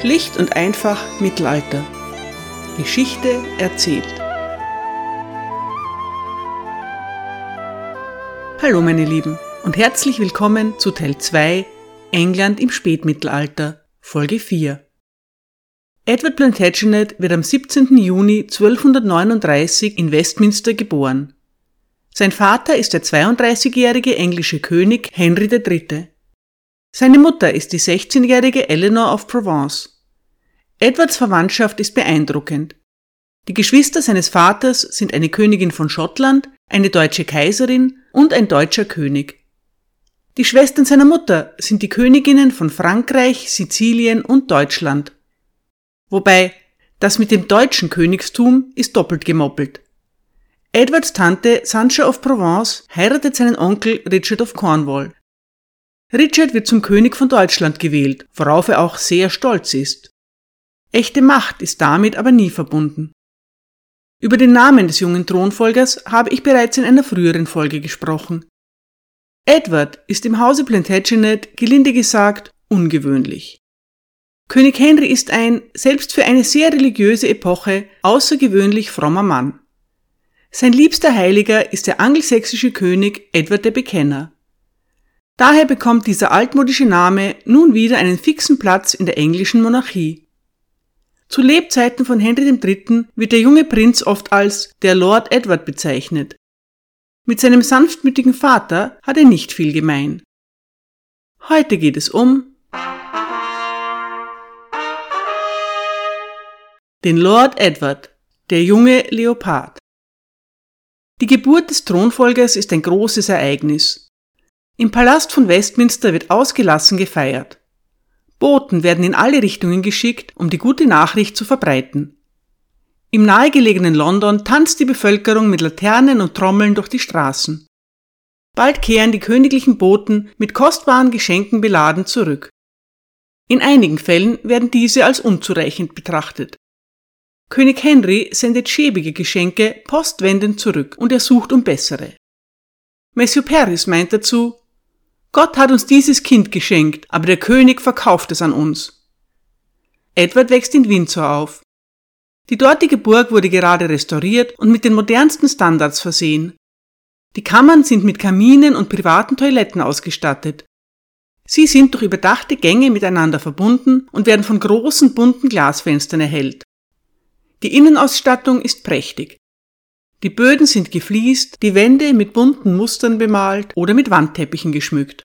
Schlicht und einfach Mittelalter. Geschichte erzählt. Hallo meine Lieben und herzlich willkommen zu Teil 2 England im Spätmittelalter, Folge 4. Edward Plantagenet wird am 17. Juni 1239 in Westminster geboren. Sein Vater ist der 32-jährige englische König Henry III. Seine Mutter ist die 16-jährige Eleanor of Provence. Edwards Verwandtschaft ist beeindruckend. Die Geschwister seines Vaters sind eine Königin von Schottland, eine deutsche Kaiserin und ein deutscher König. Die Schwestern seiner Mutter sind die Königinnen von Frankreich, Sizilien und Deutschland. Wobei, das mit dem deutschen Königstum ist doppelt gemoppelt. Edwards Tante Sancha of Provence heiratet seinen Onkel Richard of Cornwall. Richard wird zum König von Deutschland gewählt, worauf er auch sehr stolz ist. Echte Macht ist damit aber nie verbunden. Über den Namen des jungen Thronfolgers habe ich bereits in einer früheren Folge gesprochen. Edward ist im Hause Plantagenet, gelinde gesagt, ungewöhnlich. König Henry ist ein, selbst für eine sehr religiöse Epoche, außergewöhnlich frommer Mann. Sein liebster Heiliger ist der angelsächsische König Edward der Bekenner. Daher bekommt dieser altmodische Name nun wieder einen fixen Platz in der englischen Monarchie. Zu Lebzeiten von Henry III. wird der junge Prinz oft als der Lord Edward bezeichnet. Mit seinem sanftmütigen Vater hat er nicht viel gemein. Heute geht es um den Lord Edward, der junge Leopard. Die Geburt des Thronfolgers ist ein großes Ereignis. Im Palast von Westminster wird ausgelassen gefeiert. Boten werden in alle Richtungen geschickt, um die gute Nachricht zu verbreiten. Im nahegelegenen London tanzt die Bevölkerung mit Laternen und Trommeln durch die Straßen. Bald kehren die königlichen Boten mit kostbaren Geschenken beladen zurück. In einigen Fällen werden diese als unzureichend betrachtet. König Henry sendet schäbige Geschenke postwendend zurück und er sucht um bessere. Matthew Paris meint dazu, Gott hat uns dieses Kind geschenkt, aber der König verkauft es an uns. Edward wächst in Windsor auf. Die dortige Burg wurde gerade restauriert und mit den modernsten Standards versehen. Die Kammern sind mit Kaminen und privaten Toiletten ausgestattet. Sie sind durch überdachte Gänge miteinander verbunden und werden von großen bunten Glasfenstern erhellt. Die Innenausstattung ist prächtig. Die Böden sind gefliest, die Wände mit bunten Mustern bemalt oder mit Wandteppichen geschmückt.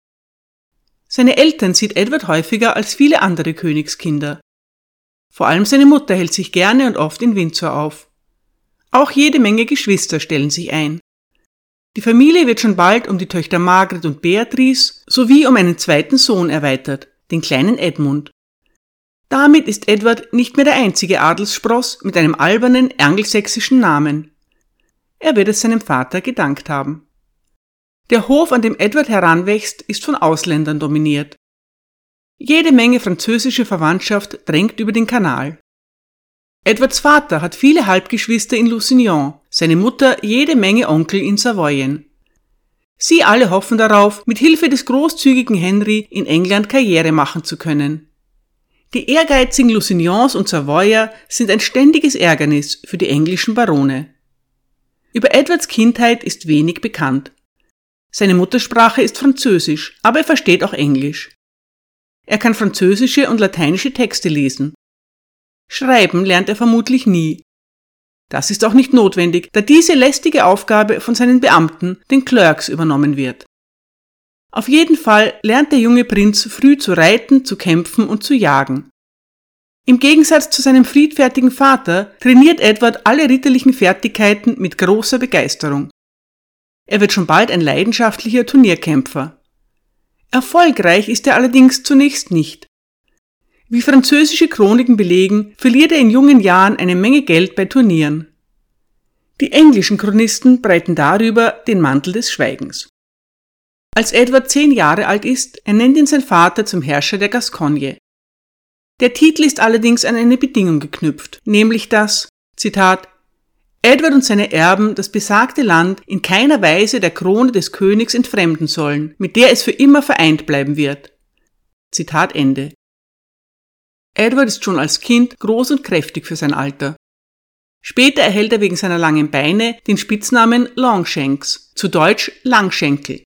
Seine Eltern sieht Edward häufiger als viele andere Königskinder. Vor allem seine Mutter hält sich gerne und oft in Windsor auf. Auch jede Menge Geschwister stellen sich ein. Die Familie wird schon bald um die Töchter Margaret und Beatrice sowie um einen zweiten Sohn erweitert, den kleinen Edmund. Damit ist Edward nicht mehr der einzige Adelsspross mit einem albernen angelsächsischen Namen. Er wird es seinem Vater gedankt haben. Der Hof, an dem Edward heranwächst, ist von Ausländern dominiert. Jede Menge französische Verwandtschaft drängt über den Kanal. Edwards Vater hat viele Halbgeschwister in Lusignan, seine Mutter jede Menge Onkel in Savoyen. Sie alle hoffen darauf, mit Hilfe des großzügigen Henry in England Karriere machen zu können. Die ehrgeizigen Lusignans und Savoyer sind ein ständiges Ärgernis für die englischen Barone. Über Edwards Kindheit ist wenig bekannt. Seine Muttersprache ist Französisch, aber er versteht auch Englisch. Er kann französische und lateinische Texte lesen. Schreiben lernt er vermutlich nie. Das ist auch nicht notwendig, da diese lästige Aufgabe von seinen Beamten, den Clerks, übernommen wird. Auf jeden Fall lernt der junge Prinz früh zu reiten, zu kämpfen und zu jagen. Im Gegensatz zu seinem friedfertigen Vater trainiert Edward alle ritterlichen Fertigkeiten mit großer Begeisterung. Er wird schon bald ein leidenschaftlicher Turnierkämpfer. Erfolgreich ist er allerdings zunächst nicht. Wie französische Chroniken belegen, verliert er in jungen Jahren eine Menge Geld bei Turnieren. Die englischen Chronisten breiten darüber den Mantel des Schweigens. Als Edward zehn Jahre alt ist, ernennt ihn sein Vater zum Herrscher der Gascogne. Der Titel ist allerdings an eine Bedingung geknüpft, nämlich dass, Zitat, Edward und seine Erben das besagte Land in keiner Weise der Krone des Königs entfremden sollen, mit der es für immer vereint bleiben wird. Zitat Ende. Edward ist schon als Kind groß und kräftig für sein Alter. Später erhält er wegen seiner langen Beine den Spitznamen Longshanks, zu Deutsch Langschenkel.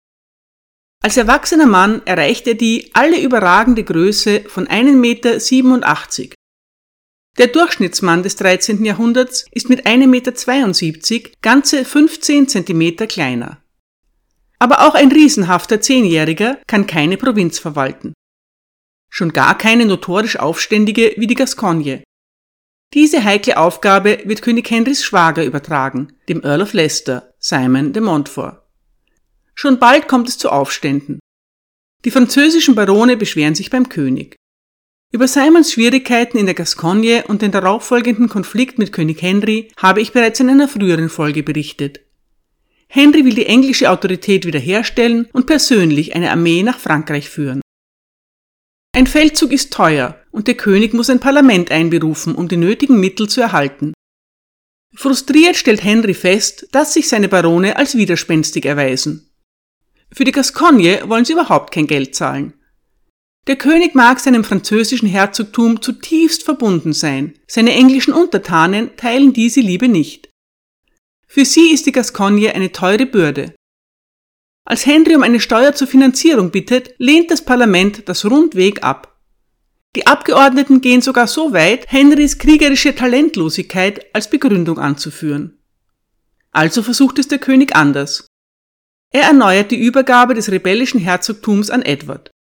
Als erwachsener Mann erreicht er die alle überragende Größe von 1,87 Meter. Der Durchschnittsmann des 13. Jahrhunderts ist mit 1,72 Meter ganze 15 Zentimeter kleiner. Aber auch ein riesenhafter Zehnjähriger kann keine Provinz verwalten. Schon gar keine notorisch Aufständige wie die Gascogne. Diese heikle Aufgabe wird König Henrys Schwager übertragen, dem Earl of Leicester, Simon de Montfort. Schon bald kommt es zu Aufständen. Die französischen Barone beschweren sich beim König. Über Simons Schwierigkeiten in der Gascogne und den darauffolgenden Konflikt mit König Henry habe ich bereits in einer früheren Folge berichtet. Henry will die englische Autorität wiederherstellen und persönlich eine Armee nach Frankreich führen. Ein Feldzug ist teuer und der König muss ein Parlament einberufen, um die nötigen Mittel zu erhalten. Frustriert stellt Henry fest, dass sich seine Barone als widerspenstig erweisen. Für die Gascogne wollen sie überhaupt kein Geld zahlen. Der König mag seinem französischen Herzogtum zutiefst verbunden sein, seine englischen Untertanen teilen diese Liebe nicht. Für sie ist die Gascogne eine teure Bürde. Als Henry um eine Steuer zur Finanzierung bittet, lehnt das Parlament das rundweg ab. Die Abgeordneten gehen sogar so weit, Henrys kriegerische Talentlosigkeit als Begründung anzuführen. Also versucht es der König anders. Er erneuert die Übergabe des rebellischen Herzogtums an Edward.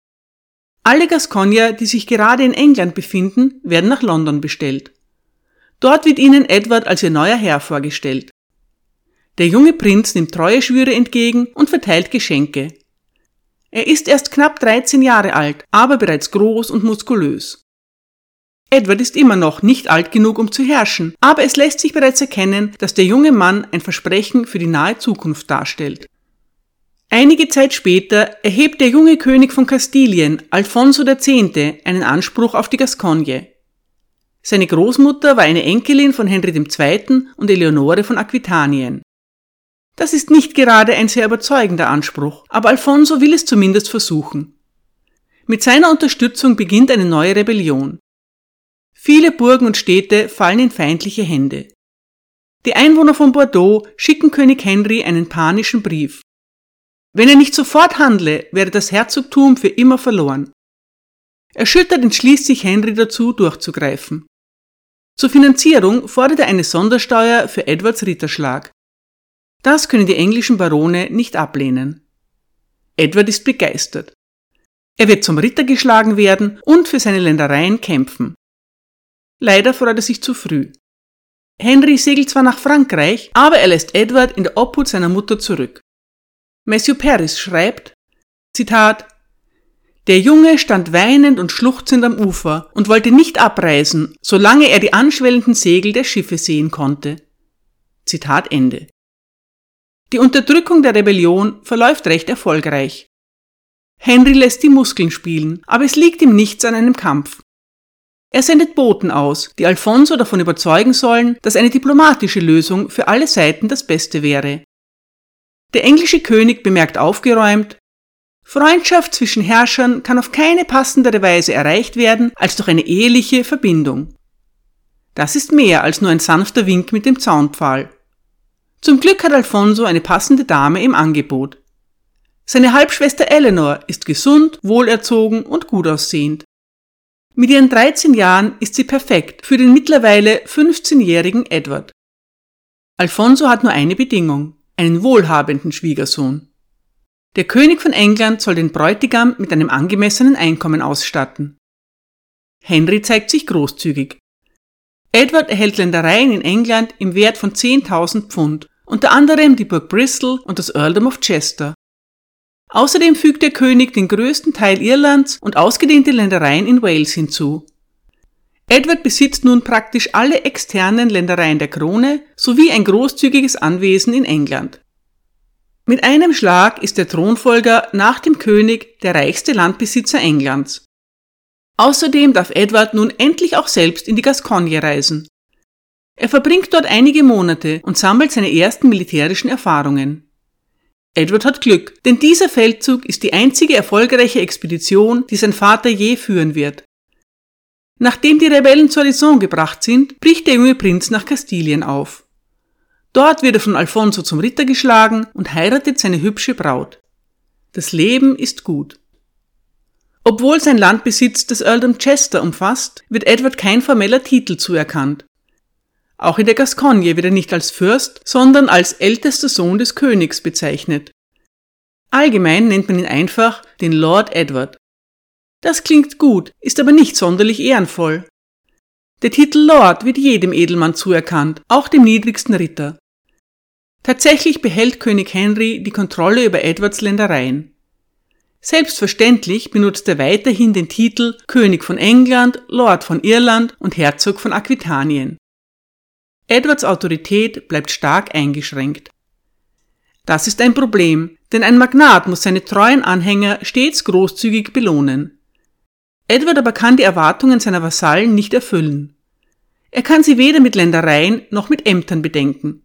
Alle Gascogner, die sich gerade in England befinden, werden nach London bestellt. Dort wird ihnen Edward als ihr neuer Herr vorgestellt. Der junge Prinz nimmt treue Schwüre entgegen und verteilt Geschenke. Er ist erst knapp 13 Jahre alt, aber bereits groß und muskulös. Edward ist immer noch nicht alt genug, um zu herrschen, aber es lässt sich bereits erkennen, dass der junge Mann ein Versprechen für die nahe Zukunft darstellt. Einige Zeit später erhebt der junge König von Kastilien, Alfonso X., einen Anspruch auf die Gascogne. Seine Großmutter war eine Enkelin von Henry II. und Eleonore von Aquitanien. Das ist nicht gerade ein sehr überzeugender Anspruch, aber Alfonso will es zumindest versuchen. Mit seiner Unterstützung beginnt eine neue Rebellion. Viele Burgen und Städte fallen in feindliche Hände. Die Einwohner von Bordeaux schicken König Henry einen panischen Brief. Wenn er nicht sofort handle, wäre das Herzogtum für immer verloren. Erschüttert entschließt sich Henry dazu, durchzugreifen. Zur Finanzierung fordert er eine Sondersteuer für Edwards Ritterschlag. Das können die englischen Barone nicht ablehnen. Edward ist begeistert. Er wird zum Ritter geschlagen werden und für seine Ländereien kämpfen. Leider freut er sich zu früh. Henry segelt zwar nach Frankreich, aber er lässt Edward in der Obhut seiner Mutter zurück. Matthew Paris schreibt, Zitat, der Junge stand weinend und schluchzend am Ufer und wollte nicht abreisen, solange er die anschwellenden Segel der Schiffe sehen konnte. Zitat Ende. Die Unterdrückung der Rebellion verläuft recht erfolgreich. Henry lässt die Muskeln spielen, aber es liegt ihm nichts an einem Kampf. Er sendet Boten aus, die Alfonso davon überzeugen sollen, dass eine diplomatische Lösung für alle Seiten das Beste wäre. Der englische König bemerkt aufgeräumt, Freundschaft zwischen Herrschern kann auf keine passendere Weise erreicht werden als durch eine eheliche Verbindung. Das ist mehr als nur ein sanfter Wink mit dem Zaunpfahl. Zum Glück hat Alfonso eine passende Dame im Angebot. Seine Halbschwester Eleanor ist gesund, wohlerzogen und gut aussehend. Mit ihren 13 Jahren ist sie perfekt für den mittlerweile 15-jährigen Edward. Alfonso hat nur eine Bedingung einen wohlhabenden Schwiegersohn. Der König von England soll den Bräutigam mit einem angemessenen Einkommen ausstatten. Henry zeigt sich großzügig. Edward erhält Ländereien in England im Wert von 10.000 Pfund, unter anderem die Burg Bristol und das Earldom of Chester. Außerdem fügt der König den größten Teil Irlands und ausgedehnte Ländereien in Wales hinzu. Edward besitzt nun praktisch alle externen Ländereien der Krone sowie ein großzügiges Anwesen in England. Mit einem Schlag ist der Thronfolger nach dem König der reichste Landbesitzer Englands. Außerdem darf Edward nun endlich auch selbst in die Gascogne reisen. Er verbringt dort einige Monate und sammelt seine ersten militärischen Erfahrungen. Edward hat Glück, denn dieser Feldzug ist die einzige erfolgreiche Expedition, die sein Vater je führen wird. Nachdem die Rebellen zur Raison gebracht sind, bricht der junge Prinz nach Kastilien auf. Dort wird er von Alfonso zum Ritter geschlagen und heiratet seine hübsche Braut. Das Leben ist gut. Obwohl sein Landbesitz das Earldom Chester umfasst, wird Edward kein formeller Titel zuerkannt. Auch in der Gascogne wird er nicht als Fürst, sondern als ältester Sohn des Königs bezeichnet. Allgemein nennt man ihn einfach den Lord Edward. Das klingt gut, ist aber nicht sonderlich ehrenvoll. Der Titel Lord wird jedem Edelmann zuerkannt, auch dem niedrigsten Ritter. Tatsächlich behält König Henry die Kontrolle über Edwards Ländereien. Selbstverständlich benutzt er weiterhin den Titel König von England, Lord von Irland und Herzog von Aquitanien. Edwards Autorität bleibt stark eingeschränkt. Das ist ein Problem, denn ein Magnat muss seine treuen Anhänger stets großzügig belohnen. Edward aber kann die Erwartungen seiner Vasallen nicht erfüllen. Er kann sie weder mit Ländereien noch mit Ämtern bedenken.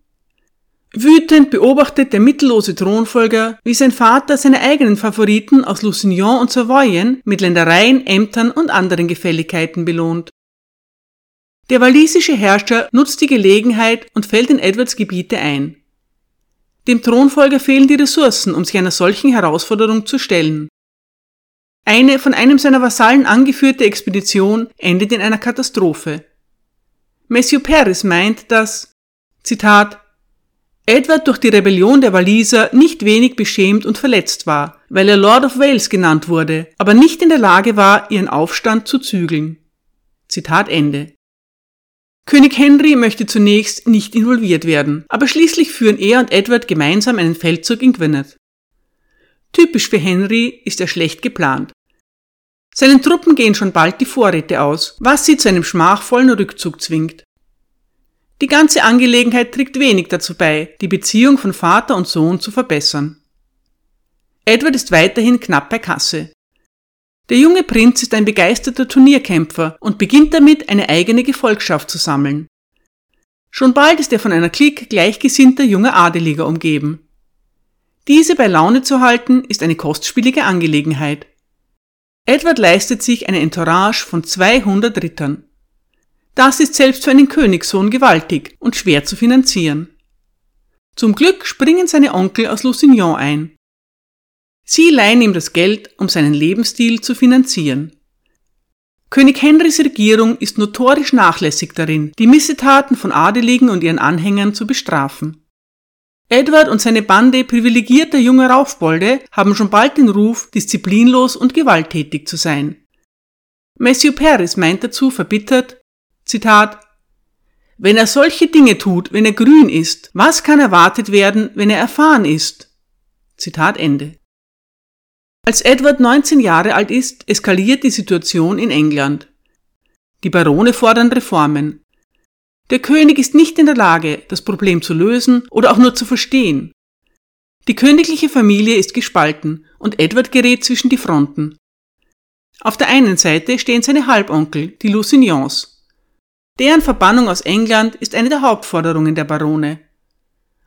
Wütend beobachtet der mittellose Thronfolger, wie sein Vater seine eigenen Favoriten aus Lusignan und Savoyen mit Ländereien, Ämtern und anderen Gefälligkeiten belohnt. Der walisische Herrscher nutzt die Gelegenheit und fällt in Edwards Gebiete ein. Dem Thronfolger fehlen die Ressourcen, um sich einer solchen Herausforderung zu stellen. Eine von einem seiner Vasallen angeführte Expedition endet in einer Katastrophe. Matthew Paris meint, dass, Zitat, Edward durch die Rebellion der Waliser nicht wenig beschämt und verletzt war, weil er Lord of Wales genannt wurde, aber nicht in der Lage war, ihren Aufstand zu zügeln. Zitat Ende. König Henry möchte zunächst nicht involviert werden, aber schließlich führen er und Edward gemeinsam einen Feldzug in Gwynedd. Typisch für Henry ist er schlecht geplant. Seinen Truppen gehen schon bald die Vorräte aus, was sie zu einem schmachvollen Rückzug zwingt. Die ganze Angelegenheit trägt wenig dazu bei, die Beziehung von Vater und Sohn zu verbessern. Edward ist weiterhin knapp bei Kasse. Der junge Prinz ist ein begeisterter Turnierkämpfer und beginnt damit, eine eigene Gefolgschaft zu sammeln. Schon bald ist er von einer Clique gleichgesinnter junger Adeliger umgeben. Diese bei Laune zu halten, ist eine kostspielige Angelegenheit. Edward leistet sich eine Entourage von 200 Rittern. Das ist selbst für einen Königssohn gewaltig und schwer zu finanzieren. Zum Glück springen seine Onkel aus Lusignan ein. Sie leihen ihm das Geld, um seinen Lebensstil zu finanzieren. König Henrys Regierung ist notorisch nachlässig darin, die Missetaten von Adeligen und ihren Anhängern zu bestrafen. Edward und seine Bande privilegierter junger Raufbolde haben schon bald den Ruf, disziplinlos und gewalttätig zu sein. Matthew Paris meint dazu verbittert, Zitat Wenn er solche Dinge tut, wenn er grün ist, was kann erwartet werden, wenn er erfahren ist? Zitat Ende. Als Edward 19 Jahre alt ist, eskaliert die Situation in England. Die Barone fordern Reformen. Der König ist nicht in der Lage, das Problem zu lösen oder auch nur zu verstehen. Die königliche Familie ist gespalten und Edward gerät zwischen die Fronten. Auf der einen Seite stehen seine Halbonkel, die Lusignans. Deren Verbannung aus England ist eine der Hauptforderungen der Barone.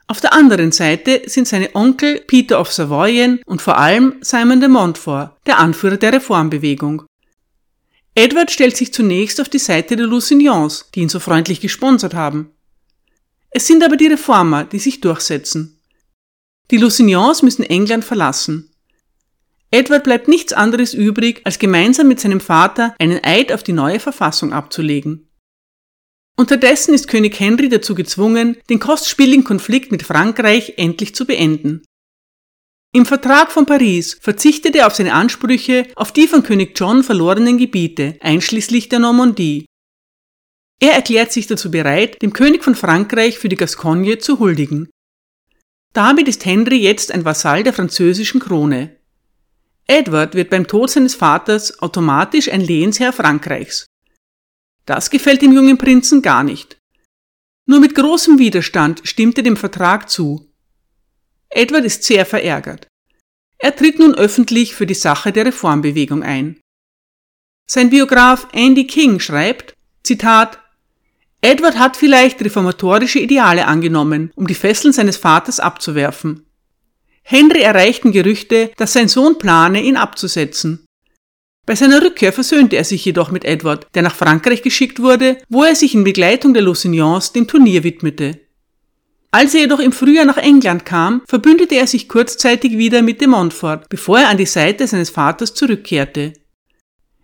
Auf der anderen Seite sind seine Onkel Peter of Savoyen und vor allem Simon de Montfort, der Anführer der Reformbewegung. Edward stellt sich zunächst auf die Seite der Lusignans, die ihn so freundlich gesponsert haben. Es sind aber die Reformer, die sich durchsetzen. Die Lusignans müssen England verlassen. Edward bleibt nichts anderes übrig, als gemeinsam mit seinem Vater einen Eid auf die neue Verfassung abzulegen. Unterdessen ist König Henry dazu gezwungen, den kostspieligen Konflikt mit Frankreich endlich zu beenden. Im Vertrag von Paris verzichtet er auf seine Ansprüche auf die von König John verlorenen Gebiete, einschließlich der Normandie. Er erklärt sich dazu bereit, dem König von Frankreich für die Gascogne zu huldigen. Damit ist Henry jetzt ein Vasall der französischen Krone. Edward wird beim Tod seines Vaters automatisch ein Lehensherr Frankreichs. Das gefällt dem jungen Prinzen gar nicht. Nur mit großem Widerstand stimmt er dem Vertrag zu. Edward ist sehr verärgert. Er tritt nun öffentlich für die Sache der Reformbewegung ein. Sein Biograf Andy King schreibt, Zitat, Edward hat vielleicht reformatorische Ideale angenommen, um die Fesseln seines Vaters abzuwerfen. Henry erreichten Gerüchte, dass sein Sohn plane, ihn abzusetzen. Bei seiner Rückkehr versöhnte er sich jedoch mit Edward, der nach Frankreich geschickt wurde, wo er sich in Begleitung der Lusignans dem Turnier widmete. Als er jedoch im Frühjahr nach England kam, verbündete er sich kurzzeitig wieder mit de Montfort, bevor er an die Seite seines Vaters zurückkehrte.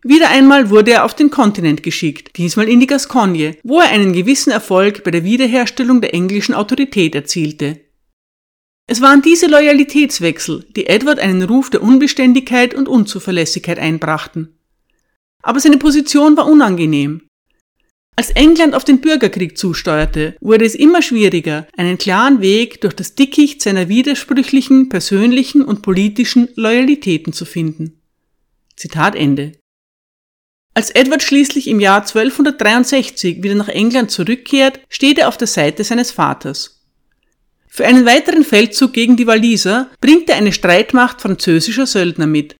Wieder einmal wurde er auf den Kontinent geschickt, diesmal in die Gascogne, wo er einen gewissen Erfolg bei der Wiederherstellung der englischen Autorität erzielte. Es waren diese Loyalitätswechsel, die Edward einen Ruf der Unbeständigkeit und Unzuverlässigkeit einbrachten. Aber seine Position war unangenehm. Als England auf den Bürgerkrieg zusteuerte, wurde es immer schwieriger, einen klaren Weg durch das Dickicht seiner widersprüchlichen persönlichen und politischen Loyalitäten zu finden. Zitat Ende. Als Edward schließlich im Jahr 1263 wieder nach England zurückkehrt, steht er auf der Seite seines Vaters. Für einen weiteren Feldzug gegen die Waliser bringt er eine Streitmacht französischer Söldner mit.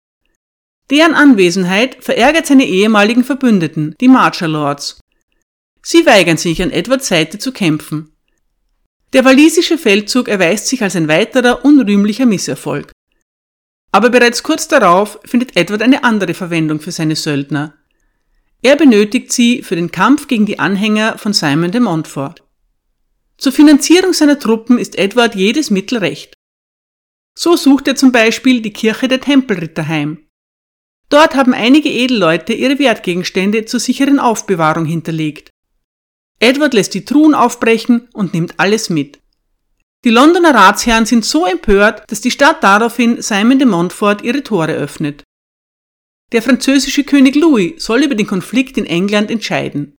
Deren Anwesenheit verärgert seine ehemaligen Verbündeten, die Marcher Lords. Sie weigern sich, an Edwards Seite zu kämpfen. Der walisische Feldzug erweist sich als ein weiterer unrühmlicher Misserfolg. Aber bereits kurz darauf findet Edward eine andere Verwendung für seine Söldner. Er benötigt sie für den Kampf gegen die Anhänger von Simon de Montfort. Zur Finanzierung seiner Truppen ist Edward jedes Mittel recht. So sucht er zum Beispiel die Kirche der Tempelritter heim. Dort haben einige Edelleute ihre Wertgegenstände zur sicheren Aufbewahrung hinterlegt. Edward lässt die Truhen aufbrechen und nimmt alles mit. Die Londoner Ratsherren sind so empört, dass die Stadt daraufhin Simon de Montfort ihre Tore öffnet. Der französische König Louis soll über den Konflikt in England entscheiden.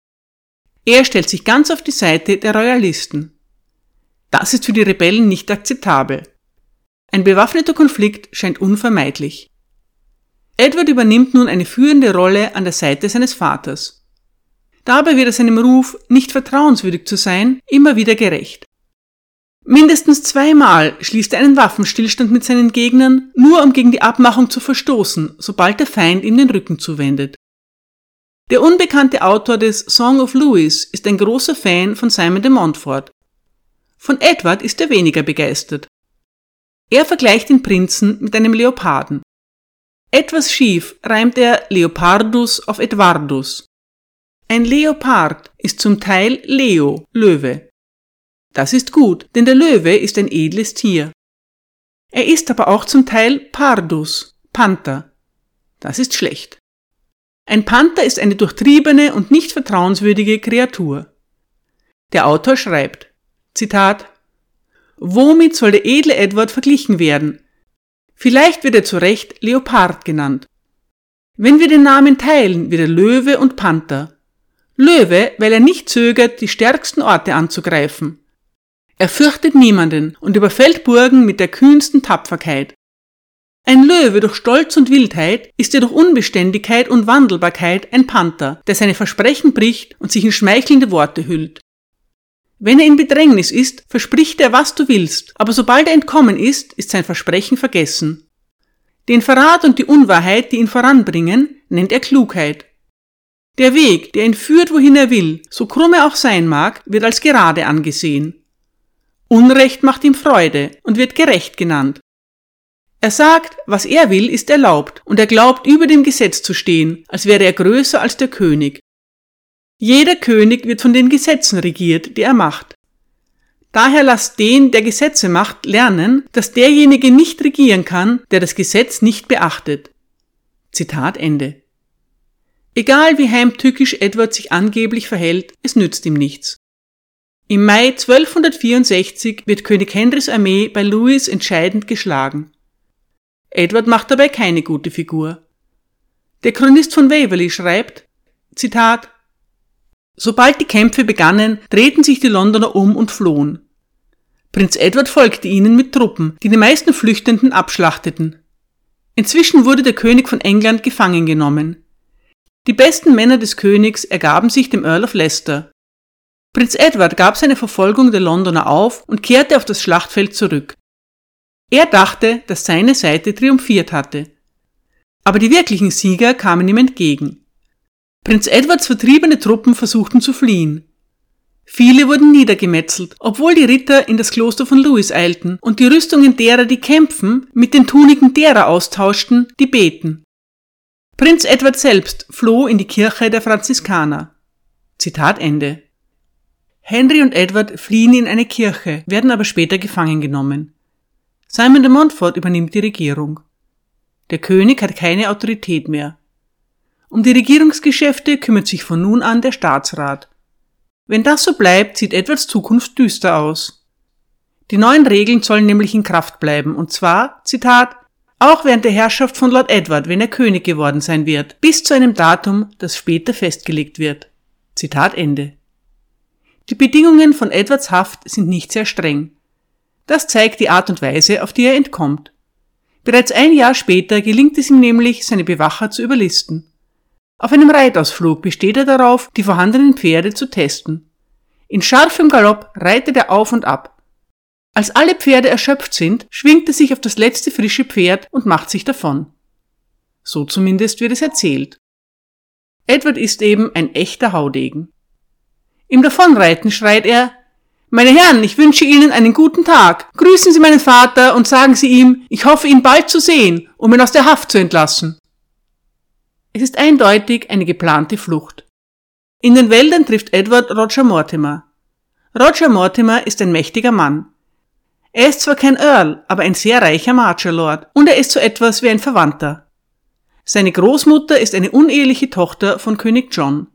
Er stellt sich ganz auf die Seite der Royalisten. Das ist für die Rebellen nicht akzeptabel. Ein bewaffneter Konflikt scheint unvermeidlich. Edward übernimmt nun eine führende Rolle an der Seite seines Vaters. Dabei wird er seinem Ruf, nicht vertrauenswürdig zu sein, immer wieder gerecht. Mindestens zweimal schließt er einen Waffenstillstand mit seinen Gegnern, nur um gegen die Abmachung zu verstoßen, sobald der Feind ihm den Rücken zuwendet. Der unbekannte Autor des Song of Louis ist ein großer Fan von Simon de Montfort. Von Edward ist er weniger begeistert. Er vergleicht den Prinzen mit einem Leoparden. Etwas schief reimt er Leopardus auf Edwardus. Ein Leopard ist zum Teil Leo, Löwe. Das ist gut, denn der Löwe ist ein edles Tier. Er ist aber auch zum Teil Pardus, Panther. Das ist schlecht. Ein Panther ist eine durchtriebene und nicht vertrauenswürdige Kreatur. Der Autor schreibt, Zitat, Womit soll der edle Edward verglichen werden? Vielleicht wird er zu Recht Leopard genannt. Wenn wir den Namen teilen, wird er Löwe und Panther. Löwe, weil er nicht zögert, die stärksten Orte anzugreifen. Er fürchtet niemanden und überfällt Burgen mit der kühnsten Tapferkeit. Ein Löwe durch Stolz und Wildheit ist er durch Unbeständigkeit und Wandelbarkeit ein Panther, der seine Versprechen bricht und sich in schmeichelnde Worte hüllt. Wenn er in Bedrängnis ist, verspricht er, was du willst, aber sobald er entkommen ist, ist sein Versprechen vergessen. Den Verrat und die Unwahrheit, die ihn voranbringen, nennt er Klugheit. Der Weg, der ihn führt, wohin er will, so krumm er auch sein mag, wird als gerade angesehen. Unrecht macht ihm Freude und wird gerecht genannt. Er sagt, was er will, ist erlaubt, und er glaubt, über dem Gesetz zu stehen, als wäre er größer als der König. Jeder König wird von den Gesetzen regiert, die er macht. Daher lasst den, der Gesetze macht, lernen, dass derjenige nicht regieren kann, der das Gesetz nicht beachtet. Zitat Ende. Egal wie heimtückisch Edward sich angeblich verhält, es nützt ihm nichts. Im Mai 1264 wird König Henrys Armee bei Louis entscheidend geschlagen. Edward macht dabei keine gute Figur. Der Chronist von Waverley schreibt, Zitat, Sobald die Kämpfe begannen, drehten sich die Londoner um und flohen. Prinz Edward folgte ihnen mit Truppen, die die meisten Flüchtenden abschlachteten. Inzwischen wurde der König von England gefangen genommen. Die besten Männer des Königs ergaben sich dem Earl of Leicester. Prinz Edward gab seine Verfolgung der Londoner auf und kehrte auf das Schlachtfeld zurück. Er dachte, dass seine Seite triumphiert hatte. Aber die wirklichen Sieger kamen ihm entgegen. Prinz Edwards vertriebene Truppen versuchten zu fliehen. Viele wurden niedergemetzelt, obwohl die Ritter in das Kloster von Louis eilten und die Rüstungen derer, die kämpfen, mit den Tuniken derer austauschten, die beten. Prinz Edward selbst floh in die Kirche der Franziskaner. Zitat Ende. Henry und Edward fliehen in eine Kirche, werden aber später gefangen genommen. Simon de Montfort übernimmt die Regierung. Der König hat keine Autorität mehr. Um die Regierungsgeschäfte kümmert sich von nun an der Staatsrat. Wenn das so bleibt, sieht Edwards Zukunft düster aus. Die neuen Regeln sollen nämlich in Kraft bleiben, und zwar, Zitat, auch während der Herrschaft von Lord Edward, wenn er König geworden sein wird, bis zu einem Datum, das später festgelegt wird. Zitat Ende. Die Bedingungen von Edwards Haft sind nicht sehr streng. Das zeigt die Art und Weise, auf die er entkommt. Bereits ein Jahr später gelingt es ihm nämlich, seine Bewacher zu überlisten. Auf einem Reitausflug besteht er darauf, die vorhandenen Pferde zu testen. In scharfem Galopp reitet er auf und ab. Als alle Pferde erschöpft sind, schwingt er sich auf das letzte frische Pferd und macht sich davon. So zumindest wird es erzählt. Edward ist eben ein echter Haudegen. Im Davonreiten schreit er, meine Herren, ich wünsche Ihnen einen guten Tag. Grüßen Sie meinen Vater und sagen Sie ihm, ich hoffe ihn bald zu sehen, um ihn aus der Haft zu entlassen. Es ist eindeutig eine geplante Flucht. In den Wäldern trifft Edward Roger Mortimer. Roger Mortimer ist ein mächtiger Mann. Er ist zwar kein Earl, aber ein sehr reicher Marcher Lord und er ist so etwas wie ein Verwandter. Seine Großmutter ist eine uneheliche Tochter von König John.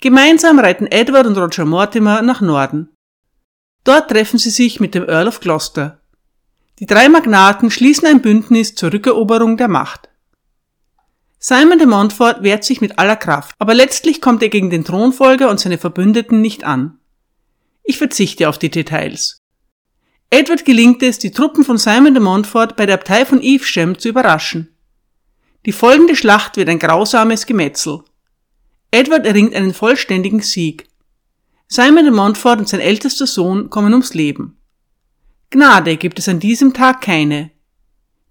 Gemeinsam reiten Edward und Roger Mortimer nach Norden. Dort treffen sie sich mit dem Earl of Gloucester. Die drei Magnaten schließen ein Bündnis zur Rückeroberung der Macht. Simon de Montfort wehrt sich mit aller Kraft, aber letztlich kommt er gegen den Thronfolger und seine Verbündeten nicht an. Ich verzichte auf die Details. Edward gelingt es, die Truppen von Simon de Montfort bei der Abtei von Evesham zu überraschen. Die folgende Schlacht wird ein grausames Gemetzel. Edward erringt einen vollständigen Sieg. Simon de Montfort und sein ältester Sohn kommen ums Leben. Gnade gibt es an diesem Tag keine.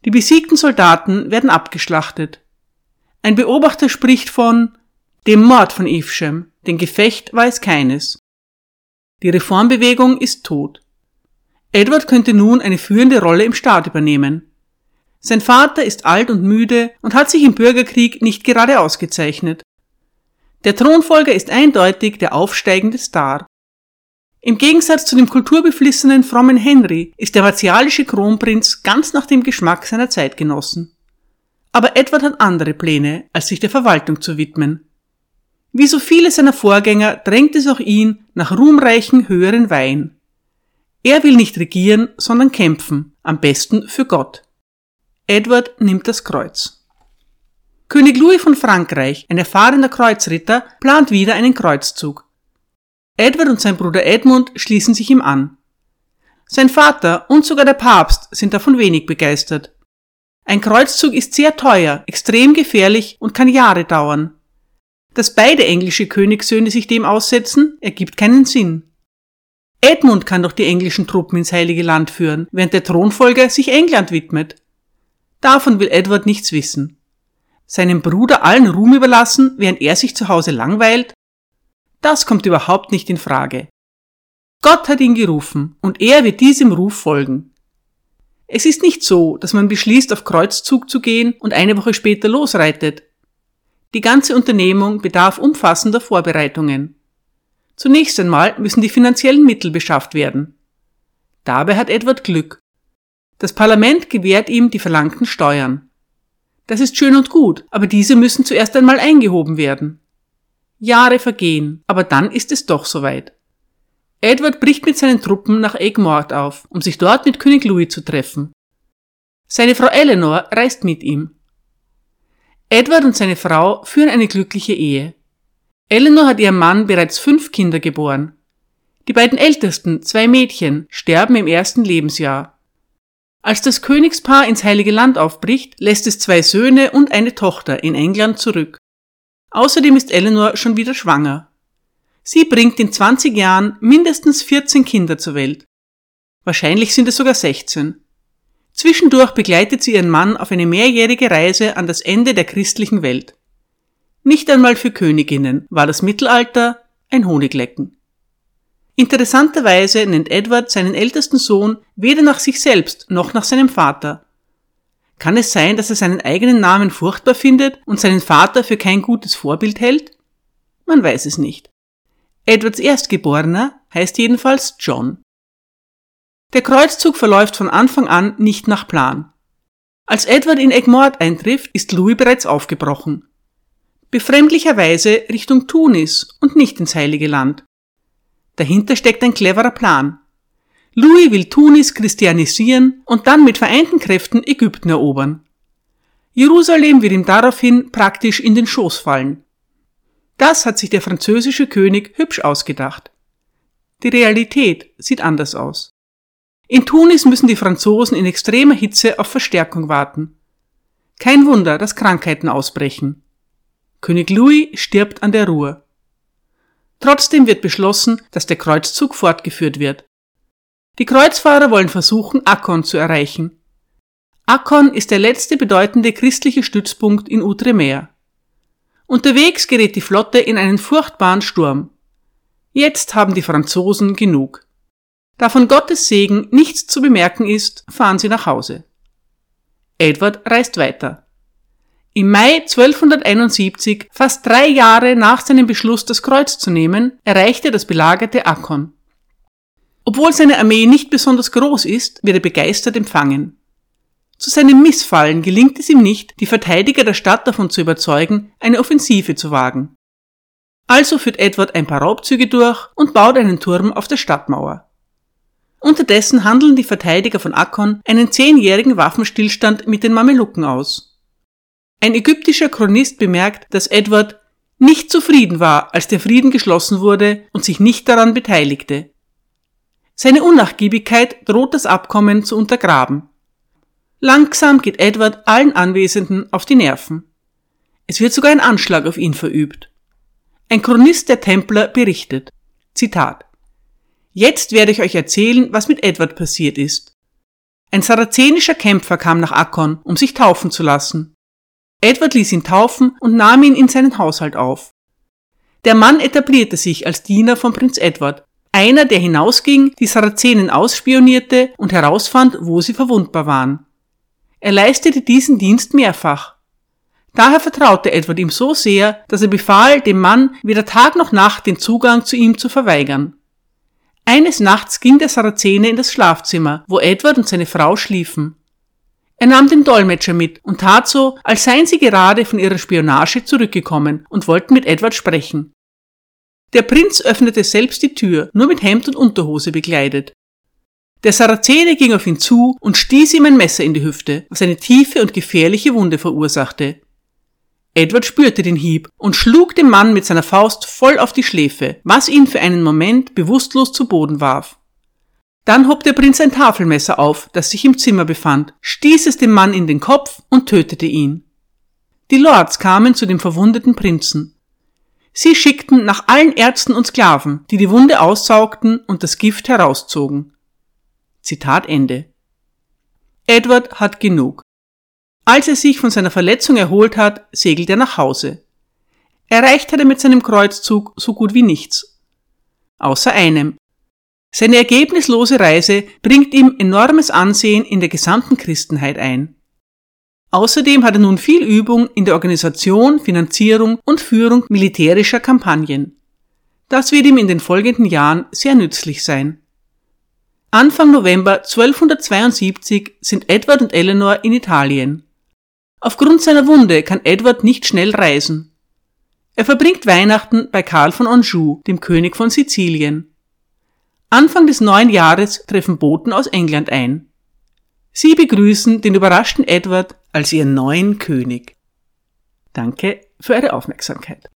Die besiegten Soldaten werden abgeschlachtet. Ein Beobachter spricht von dem Mord von Evesham, denn Gefecht war es keines. Die Reformbewegung ist tot. Edward könnte nun eine führende Rolle im Staat übernehmen. Sein Vater ist alt und müde und hat sich im Bürgerkrieg nicht gerade ausgezeichnet. Der Thronfolger ist eindeutig der aufsteigende Star. Im Gegensatz zu dem kulturbeflissenen frommen Henry ist der martialische Kronprinz ganz nach dem Geschmack seiner Zeitgenossen. Aber Edward hat andere Pläne, als sich der Verwaltung zu widmen. Wie so viele seiner Vorgänger drängt es auch ihn nach ruhmreichen höheren Weihen. Er will nicht regieren, sondern kämpfen, am besten für Gott. Edward nimmt das Kreuz. König Louis von Frankreich, ein erfahrener Kreuzritter, plant wieder einen Kreuzzug. Edward und sein Bruder Edmund schließen sich ihm an. Sein Vater und sogar der Papst sind davon wenig begeistert. Ein Kreuzzug ist sehr teuer, extrem gefährlich und kann Jahre dauern. Dass beide englische Königssöhne sich dem aussetzen, ergibt keinen Sinn. Edmund kann doch die englischen Truppen ins Heilige Land führen, während der Thronfolger sich England widmet. Davon will Edward nichts wissen seinem Bruder allen Ruhm überlassen, während er sich zu Hause langweilt? Das kommt überhaupt nicht in Frage. Gott hat ihn gerufen und er wird diesem Ruf folgen. Es ist nicht so, dass man beschließt, auf Kreuzzug zu gehen und eine Woche später losreitet. Die ganze Unternehmung bedarf umfassender Vorbereitungen. Zunächst einmal müssen die finanziellen Mittel beschafft werden. Dabei hat Edward Glück. Das Parlament gewährt ihm die verlangten Steuern. Das ist schön und gut, aber diese müssen zuerst einmal eingehoben werden. Jahre vergehen, aber dann ist es doch soweit. Edward bricht mit seinen Truppen nach Egmort auf, um sich dort mit König Louis zu treffen. Seine Frau Eleanor reist mit ihm. Edward und seine Frau führen eine glückliche Ehe. Eleanor hat ihrem Mann bereits fünf Kinder geboren. Die beiden ältesten, zwei Mädchen, sterben im ersten Lebensjahr. Als das Königspaar ins Heilige Land aufbricht, lässt es zwei Söhne und eine Tochter in England zurück. Außerdem ist Eleanor schon wieder schwanger. Sie bringt in 20 Jahren mindestens 14 Kinder zur Welt. Wahrscheinlich sind es sogar 16. Zwischendurch begleitet sie ihren Mann auf eine mehrjährige Reise an das Ende der christlichen Welt. Nicht einmal für Königinnen war das Mittelalter ein Honiglecken. Interessanterweise nennt Edward seinen ältesten Sohn weder nach sich selbst noch nach seinem Vater. Kann es sein, dass er seinen eigenen Namen furchtbar findet und seinen Vater für kein gutes Vorbild hält? Man weiß es nicht. Edwards Erstgeborener heißt jedenfalls John. Der Kreuzzug verläuft von Anfang an nicht nach Plan. Als Edward in Egmort eintrifft, ist Louis bereits aufgebrochen. Befremdlicherweise Richtung Tunis und nicht ins Heilige Land. Dahinter steckt ein cleverer Plan. Louis will Tunis christianisieren und dann mit vereinten Kräften Ägypten erobern. Jerusalem wird ihm daraufhin praktisch in den Schoß fallen. Das hat sich der französische König hübsch ausgedacht. Die Realität sieht anders aus. In Tunis müssen die Franzosen in extremer Hitze auf Verstärkung warten. Kein Wunder, dass Krankheiten ausbrechen. König Louis stirbt an der Ruhr. Trotzdem wird beschlossen, dass der Kreuzzug fortgeführt wird. Die Kreuzfahrer wollen versuchen, Akkon zu erreichen. Akkon ist der letzte bedeutende christliche Stützpunkt in Outremer. Unterwegs gerät die Flotte in einen furchtbaren Sturm. Jetzt haben die Franzosen genug. Da von Gottes Segen nichts zu bemerken ist, fahren sie nach Hause. Edward reist weiter. Im Mai 1271, fast drei Jahre nach seinem Beschluss, das Kreuz zu nehmen, erreichte das belagerte Akkon. Obwohl seine Armee nicht besonders groß ist, wird er begeistert empfangen. Zu seinem Missfallen gelingt es ihm nicht, die Verteidiger der Stadt davon zu überzeugen, eine Offensive zu wagen. Also führt Edward ein paar Raubzüge durch und baut einen Turm auf der Stadtmauer. Unterdessen handeln die Verteidiger von Akkon einen zehnjährigen Waffenstillstand mit den Mamelucken aus. Ein ägyptischer Chronist bemerkt, dass Edward nicht zufrieden war, als der Frieden geschlossen wurde und sich nicht daran beteiligte. Seine Unnachgiebigkeit droht das Abkommen zu untergraben. Langsam geht Edward allen Anwesenden auf die Nerven. Es wird sogar ein Anschlag auf ihn verübt. Ein Chronist der Templer berichtet. Zitat. Jetzt werde ich euch erzählen, was mit Edward passiert ist. Ein sarazenischer Kämpfer kam nach Akkon, um sich taufen zu lassen. Edward ließ ihn taufen und nahm ihn in seinen Haushalt auf. Der Mann etablierte sich als Diener von Prinz Edward, einer, der hinausging, die Sarazenen ausspionierte und herausfand, wo sie verwundbar waren. Er leistete diesen Dienst mehrfach. Daher vertraute Edward ihm so sehr, dass er befahl, dem Mann weder Tag noch Nacht den Zugang zu ihm zu verweigern. Eines Nachts ging der Sarazene in das Schlafzimmer, wo Edward und seine Frau schliefen. Er nahm den Dolmetscher mit und tat so, als seien sie gerade von ihrer Spionage zurückgekommen und wollten mit Edward sprechen. Der Prinz öffnete selbst die Tür, nur mit Hemd und Unterhose bekleidet. Der Sarazene ging auf ihn zu und stieß ihm ein Messer in die Hüfte, was eine tiefe und gefährliche Wunde verursachte. Edward spürte den Hieb und schlug dem Mann mit seiner Faust voll auf die Schläfe, was ihn für einen Moment bewusstlos zu Boden warf. Dann hob der Prinz ein Tafelmesser auf, das sich im Zimmer befand, stieß es dem Mann in den Kopf und tötete ihn. Die Lords kamen zu dem verwundeten Prinzen. Sie schickten nach allen Ärzten und Sklaven, die die Wunde aussaugten und das Gift herauszogen. Zitat Ende. Edward hat genug. Als er sich von seiner Verletzung erholt hat, segelt er nach Hause. Erreicht hat er mit seinem Kreuzzug so gut wie nichts. Außer einem. Seine ergebnislose Reise bringt ihm enormes Ansehen in der gesamten Christenheit ein. Außerdem hat er nun viel Übung in der Organisation, Finanzierung und Führung militärischer Kampagnen. Das wird ihm in den folgenden Jahren sehr nützlich sein. Anfang November 1272 sind Edward und Eleanor in Italien. Aufgrund seiner Wunde kann Edward nicht schnell reisen. Er verbringt Weihnachten bei Karl von Anjou, dem König von Sizilien. Anfang des neuen Jahres treffen Boten aus England ein. Sie begrüßen den überraschten Edward als ihren neuen König. Danke für Ihre Aufmerksamkeit.